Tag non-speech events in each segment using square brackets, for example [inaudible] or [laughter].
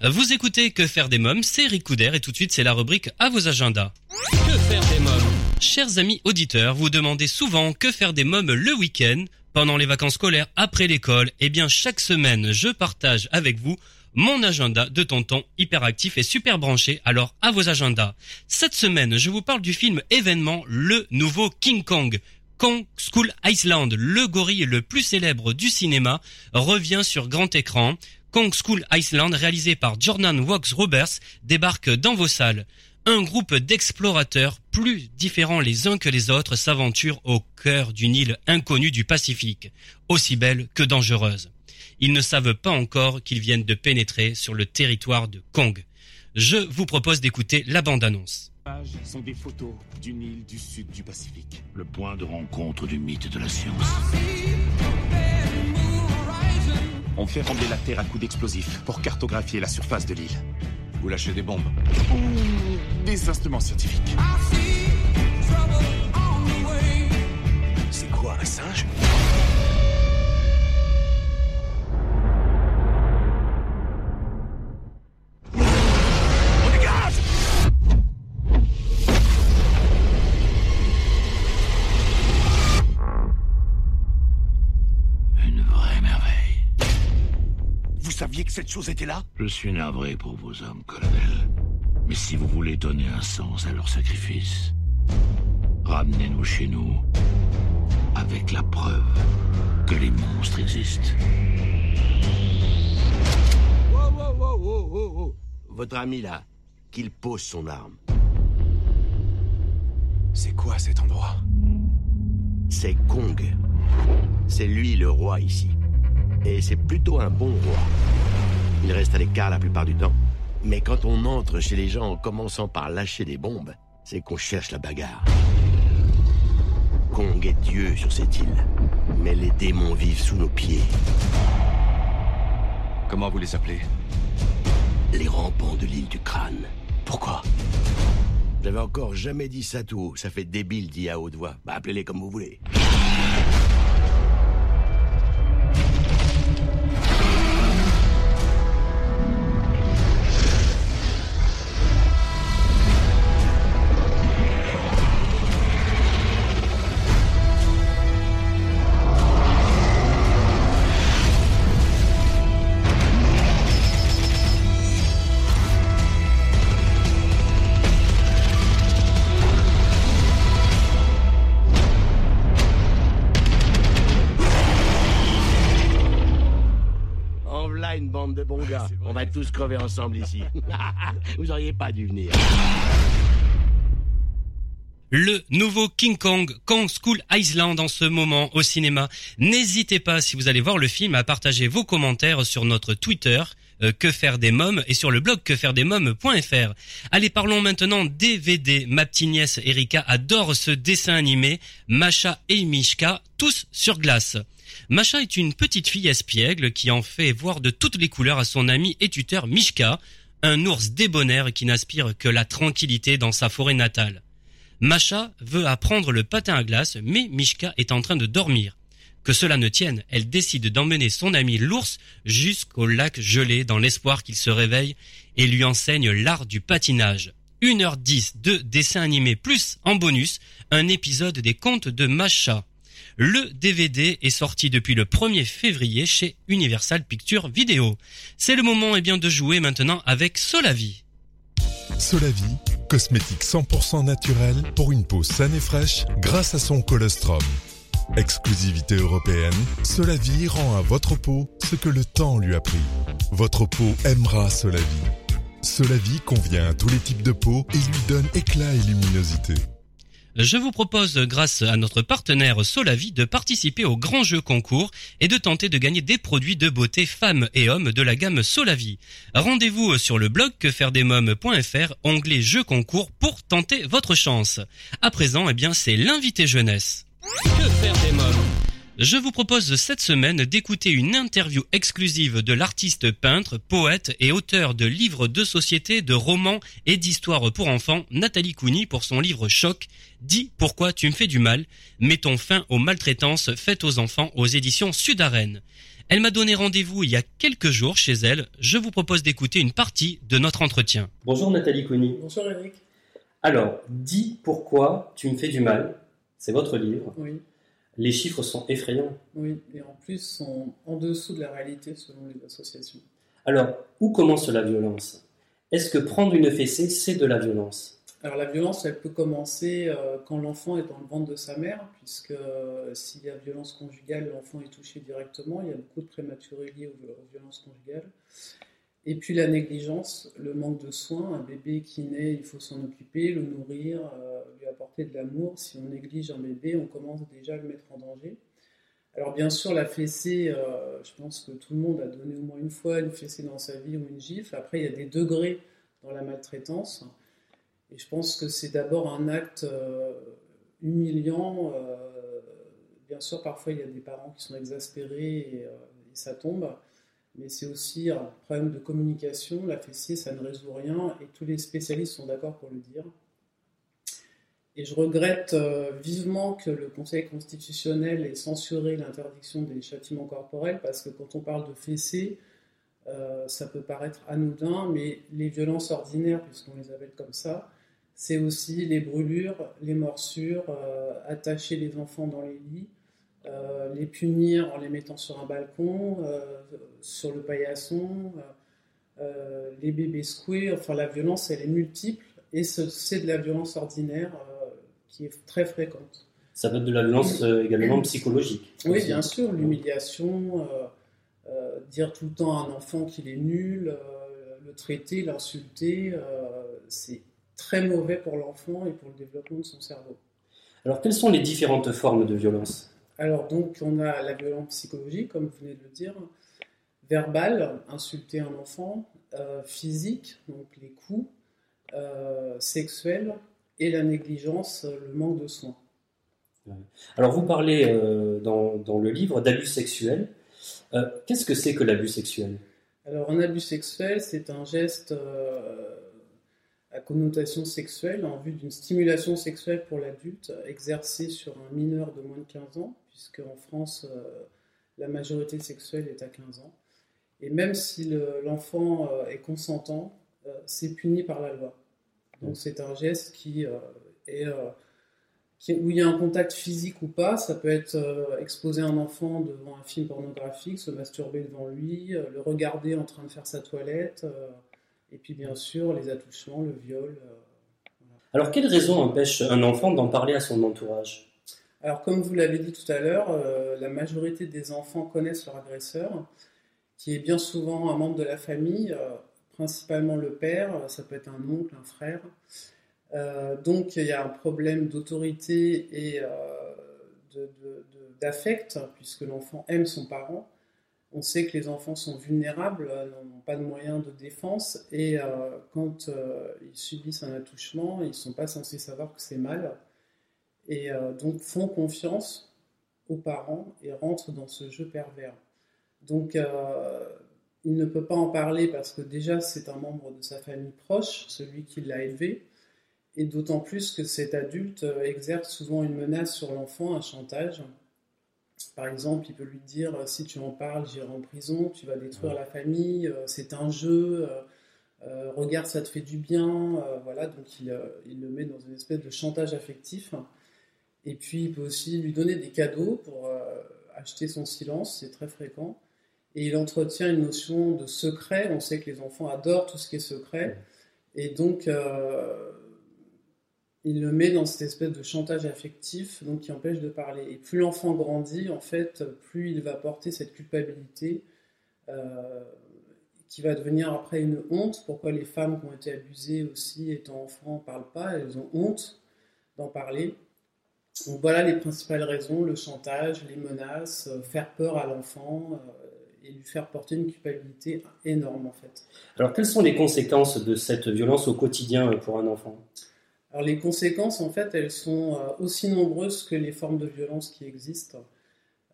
Vous écoutez Que faire des mômes, c'est Ricoudère et tout de suite c'est la rubrique à vos agendas. Que faire des mômes Chers amis auditeurs, vous demandez souvent que faire des mômes le week-end, pendant les vacances scolaires, après l'école. Eh bien chaque semaine je partage avec vous mon agenda de tonton hyperactif et super branché, alors à vos agendas. Cette semaine, je vous parle du film événement Le Nouveau King Kong. Kong School Island, le gorille le plus célèbre du cinéma, revient sur grand écran. Kong School Island, réalisé par Jordan Wax Roberts, débarque dans vos salles. Un groupe d'explorateurs plus différents les uns que les autres s'aventure au cœur d'une île inconnue du Pacifique, aussi belle que dangereuse. Ils ne savent pas encore qu'ils viennent de pénétrer sur le territoire de Kong. Je vous propose d'écouter la bande-annonce. sont des photos d'une île du sud du Pacifique. Le point de rencontre du mythe de la science. On fait trembler la Terre à coups d'explosifs pour cartographier la surface de l'île. Vous lâchez des bombes Ou des instruments scientifiques. C'est quoi, un singe? Cette chose était là Je suis navré pour vos hommes, colonel. Mais si vous voulez donner un sens à leur sacrifice, ramenez-nous chez nous avec la preuve que les monstres existent. Wow, wow, wow, wow, wow, wow. Votre ami là, qu'il pose son arme. C'est quoi cet endroit? C'est Kong. C'est lui le roi ici. Et c'est plutôt un bon roi. Il reste à l'écart la plupart du temps. Mais quand on entre chez les gens en commençant par lâcher des bombes, c'est qu'on cherche la bagarre. Kong est Dieu sur cette île. Mais les démons vivent sous nos pieds. Comment vous les appelez? Les rampants de l'île du crâne. Pourquoi? J'avais encore jamais dit ça tout haut. Ça fait débile dit à haute voix. Bah appelez-les comme vous voulez. De bons gars. On va tous crever ensemble ici. [laughs] vous auriez pas dû venir. Le nouveau King Kong, Kong School Island en ce moment au cinéma. N'hésitez pas, si vous allez voir le film, à partager vos commentaires sur notre Twitter, euh, que faire des mômes, et sur le blog quefairedesmômes.fr. Allez, parlons maintenant DVD. Ma petite nièce Erika adore ce dessin animé, Macha et Mishka, tous sur glace. Macha est une petite fille espiègle qui en fait voir de toutes les couleurs à son ami et tuteur Mishka, un ours débonnaire qui n'aspire que la tranquillité dans sa forêt natale. Macha veut apprendre le patin à glace, mais Mishka est en train de dormir. Que cela ne tienne, elle décide d'emmener son ami l'ours jusqu'au lac gelé dans l'espoir qu'il se réveille et lui enseigne l'art du patinage. 1h10 de dessin animé plus en bonus un épisode des contes de Macha. Le DVD est sorti depuis le 1er février chez Universal Pictures Video. C'est le moment eh bien de jouer maintenant avec Solavi. Solavi, cosmétique 100% naturel pour une peau saine et fraîche grâce à son colostrum. Exclusivité européenne, Solavi rend à votre peau ce que le temps lui a pris. Votre peau aimera Solavi. Solavi convient à tous les types de peau et lui donne éclat et luminosité. Je vous propose, grâce à notre partenaire Solavi, de participer au grand jeu concours et de tenter de gagner des produits de beauté femmes et hommes de la gamme Solavi. Rendez-vous sur le blog quefairedesmômes.fr, onglet jeu concours pour tenter votre chance. À présent, eh bien, c'est l'invité jeunesse. Que faire des mômes? Je vous propose cette semaine d'écouter une interview exclusive de l'artiste peintre, poète et auteur de livres de société, de romans et d'histoires pour enfants, Nathalie Cougny pour son livre Choc, Dis pourquoi tu me fais du mal, mettons fin aux maltraitances faites aux enfants aux éditions Sud-Arène. Elle m'a donné rendez-vous il y a quelques jours chez elle. Je vous propose d'écouter une partie de notre entretien. Bonjour Nathalie Conny. Bonjour Eric. Alors, dis pourquoi tu me fais du mal. C'est votre livre. Oui, Les chiffres sont effrayants. oui, et en plus sont en dessous de la réalité selon les associations. Alors, où commence la violence? Est-ce que prendre une fessée, c'est de la violence? Alors la violence, elle peut commencer euh, quand l'enfant est dans le ventre de sa mère, puisque euh, s'il y a violence conjugale, l'enfant est touché directement. Il y a beaucoup de prématurés liés aux, aux violences conjugales. Et puis la négligence, le manque de soins. Un bébé qui naît, il faut s'en occuper, le nourrir, euh, lui apporter de l'amour. Si on néglige un bébé, on commence déjà à le mettre en danger. Alors bien sûr, la fessée, euh, je pense que tout le monde a donné au moins une fois une fessée dans sa vie ou une gifle. Après, il y a des degrés dans la maltraitance. Et je pense que c'est d'abord un acte euh, humiliant. bien sûr, parfois, il y a des parents qui sont exaspérés et ça tombe. Mais c'est aussi un problème de communication. La fessée, ça ne résout rien et tous les spécialistes sont d'accord pour le dire. Et je regrette euh, vivement que le Conseil constitutionnel ait censuré l'interdiction des châtiments corporels parce que quand on parle de fessée, euh, ça peut paraître anodin, mais les violences ordinaires, puisqu'on les appelle comme ça, c'est aussi les brûlures, les morsures, euh, attacher les enfants dans les lits, euh, les punir en les mettant sur un balcon, euh, sur le paillasson, euh, les bébés secoués, enfin la violence elle est multiple et ce- c'est de la violence ordinaire qui est très fréquente. Ça peut être de la violence également psychologique. Oui, aussi. bien sûr, l'humiliation, dire tout le temps à un enfant qu'il est nul, le traiter, l'insulter, c'est très mauvais pour l'enfant et pour le développement de son cerveau. Alors, quelles sont les différentes formes de violence? Alors donc on a la violence psychologique, comme vous venez de le dire, verbale, insulter un enfant, euh, physique, donc les coups, euh, sexuelle et la négligence, euh, le manque de soins. Alors, vous parlez euh, dans, dans le livre d'abus sexuels. Qu'est-ce que c'est que l'abus sexuel? Alors un abus sexuel, c'est un geste à connotation sexuelle en vue d'une stimulation sexuelle pour l'adulte exercée sur un mineur de moins de 15 ans, puisque en France, euh, la majorité sexuelle est à 15 ans. Et même si le- l'enfant euh, est consentant, euh, c'est puni par la loi. Donc c'est un geste qui est... où il y a un contact physique ou pas, ça peut être euh, exposer un enfant devant un film pornographique, se masturber devant lui, euh, le regarder en train de faire sa toilette, euh, et puis bien sûr les attouchements, le viol. Alors, quelle raison empêche un enfant d'en parler à son entourage? Alors comme vous l'avez dit tout à l'heure, euh, la majorité des enfants connaissent leur agresseur, qui est bien souvent un membre de la famille, euh, principalement le père, euh, ça peut être un oncle, un frère. Donc il y a un problème d'autorité et d'affect, puisque l'enfant aime son parent. On sait que les enfants sont vulnérables, n'ont pas de moyens de défense, et quand ils subissent un attouchement, ils ne sont pas censés savoir que c'est mal, et euh, donc font confiance aux parents et rentrent dans ce jeu pervers. Donc euh, il ne peut pas en parler parce que déjà c'est un membre de sa famille proche, celui qui l'a élevé, et d'autant plus que cet adulte euh, exerce souvent une menace sur l'enfant, un chantage. Par exemple, il peut lui dire si tu en parles, j'irai en prison, tu vas détruire la famille, c'est un jeu, regarde, ça te fait du bien. voilà, donc il le met dans une espèce de chantage affectif. Et puis il peut aussi lui donner des cadeaux pour euh, acheter son silence, c'est très fréquent. Et il entretient une notion de secret. On sait que les enfants adorent tout ce qui est secret. Et donc, euh, il le met dans cette espèce de chantage affectif, donc qui empêche de parler. Et plus l'enfant grandit, en fait, plus il va porter cette culpabilité, euh, qui va devenir après une honte. Pourquoi les femmes qui ont été abusées aussi, étant enfants, ne parlent pas? Elles ont honte d'en parler. Donc voilà les principales raisons, le chantage, les menaces, euh, faire peur à l'enfant euh, et lui faire porter une culpabilité énorme en fait. Alors, quelles sont les conséquences de cette violence au quotidien euh, pour un enfant? Alors les conséquences, en fait, elles sont aussi nombreuses que les formes de violence qui existent.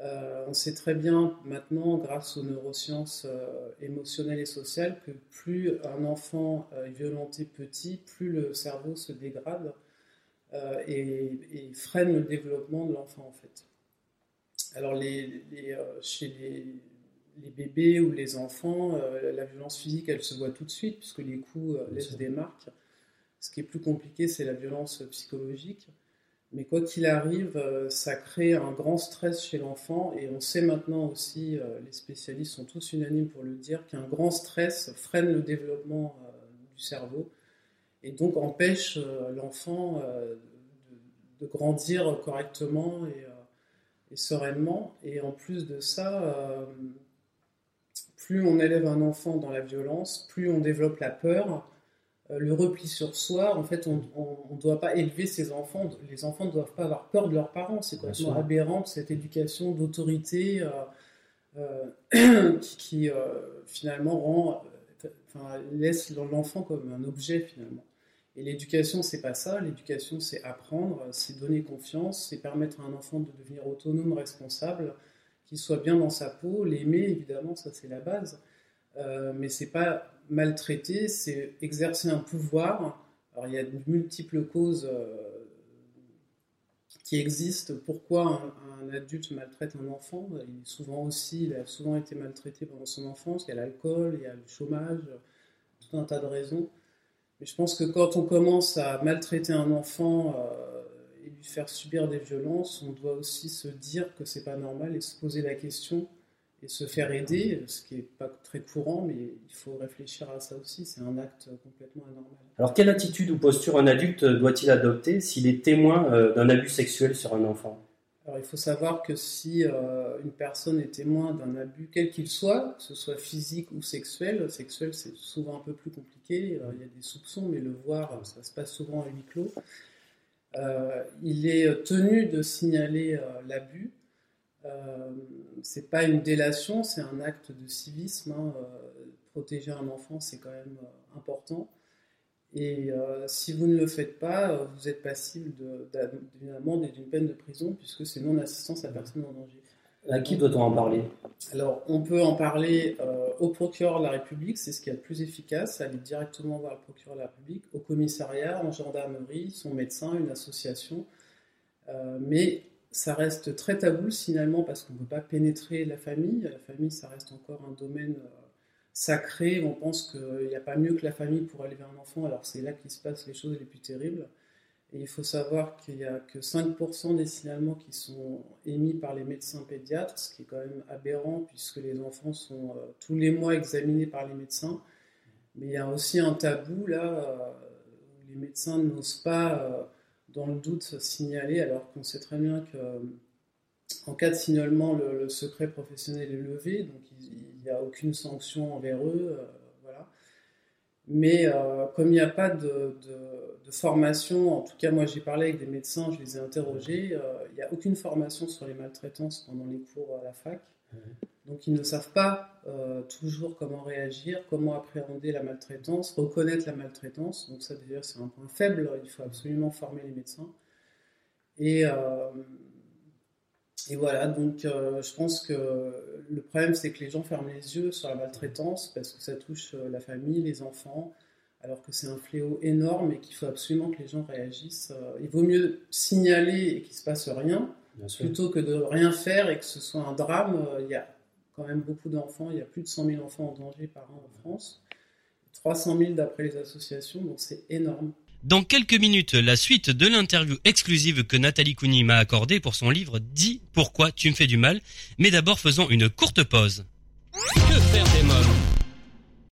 Euh, on sait très bien maintenant, grâce aux neurosciences euh, émotionnelles et sociales, que plus un enfant est violenté petit, plus le cerveau se dégrade et, et freine le développement de l'enfant, en fait. Alors les, les, euh, chez les, les bébés ou les enfants, la violence physique, elle se voit tout de suite, puisque les coups laissent des marques. Ce qui est plus compliqué, c'est la violence psychologique. Mais quoi qu'il arrive, ça crée un grand stress chez l'enfant et on sait maintenant aussi, les spécialistes sont tous unanimes pour le dire, qu'un grand stress freine le développement du cerveau et donc empêche l'enfant de, grandir correctement et, et, sereinement. Et en plus de ça, plus on élève un enfant dans la violence, plus on développe la peur, euh, le repli sur soi. En fait, on ne doit pas élever ses enfants. Les enfants ne doivent pas avoir peur de leurs parents. C'est complètement aberrant cette éducation d'autorité euh, euh, [coughs] qui, finalement rend, enfin, laisse l'enfant comme un objet finalement. Et l'éducation, c'est pas ça. L'éducation, c'est apprendre, c'est donner confiance, c'est permettre à un enfant de devenir autonome, responsable, qu'il soit bien dans sa peau, l'aimer, évidemment, ça c'est la base. Euh, mais c'est pas maltraiter, c'est exercer un pouvoir. Alors il y a de multiples causes euh, qui existent. Pourquoi un, adulte maltraite un enfant? Il souvent aussi, il a souvent été maltraité pendant son enfance. Il y a l'alcool, il y a le chômage, tout un tas de raisons. Je pense que quand on commence à maltraiter un enfant euh, et lui faire subir des violences, on doit aussi se dire que c'est pas normal et se poser la question et se faire aider, ce qui n'est pas très courant, mais il faut réfléchir à ça aussi, c'est un acte complètement anormal. Alors quelle attitude ou posture un adulte doit-il adopter s'il est témoin euh, d'un abus sexuel sur un enfant? Alors, il faut savoir que si euh, une personne est témoin d'un abus, quel qu'il soit, que ce soit physique ou sexuel, sexuel c'est souvent un peu plus compliqué, il y a des soupçons, mais le voir, ça se passe souvent à huis clos. Euh, il est tenu de signaler l'abus euh, c'est pas une délation, c'est un acte de civisme. Hein, euh, protéger un enfant, c'est quand même euh, important. Et si vous ne le faites pas, vous êtes passible d'une amende et d'une peine de prison, puisque c'est non-assistance à personne en danger. À qui doit-on en parler? Alors, on peut en parler au procureur de la République, c'est ce qui est le plus efficace, aller directement voir le procureur de la République, au commissariat, en gendarmerie, son médecin, une association. mais ça reste très tabou finalement parce qu'on ne peut pas pénétrer la famille. La famille, ça reste encore un domaine euh, sacré. On pense qu'il n'y a pas mieux que la famille pour élever un enfant, alors c'est là qu'il se passe les choses les plus terribles. Et il faut savoir qu'il n'y a que 5% des signalements qui sont émis par les médecins pédiatres, ce qui est quand même aberrant puisque les enfants sont euh, tous les mois examinés par les médecins. Mais il y a aussi un tabou là euh, où les médecins n'osent pas dans le doute signaler, alors qu'on sait très bien que euh, en cas de signalement, le, secret professionnel est levé, donc il n'y a aucune sanction envers eux. Euh, voilà. Mais euh, comme il n'y a pas de, formation, en tout cas moi j'ai parlé avec des médecins, je les ai interrogés, il n'y a aucune formation sur les maltraitances pendant les cours à la fac. Donc ils ne savent pas euh, toujours comment réagir, comment appréhender la maltraitance, reconnaître la maltraitance. Donc ça d'ailleurs c'est un point faible, il faut absolument former les médecins. Et, euh, et voilà, donc euh, je pense que le problème c'est que les gens ferment les yeux sur la maltraitance parce que ça touche la famille, les enfants, alors que c'est un fléau énorme et qu'il faut absolument que les gens réagissent. il vaut mieux signaler et qu'il ne se passe rien plutôt que de rien faire et que ce soit un drame. Il y a quand même beaucoup d'enfants. Il y a plus de 100 000 enfants en danger par an en France. 300 000 d'après les associations, donc c'est énorme. Dans quelques minutes, la suite de l'interview exclusive que Nathalie Couni m'a accordée pour son livre Dis pourquoi tu me fais du mal. Mais d'abord, faisons une courte pause. Que faire des mômes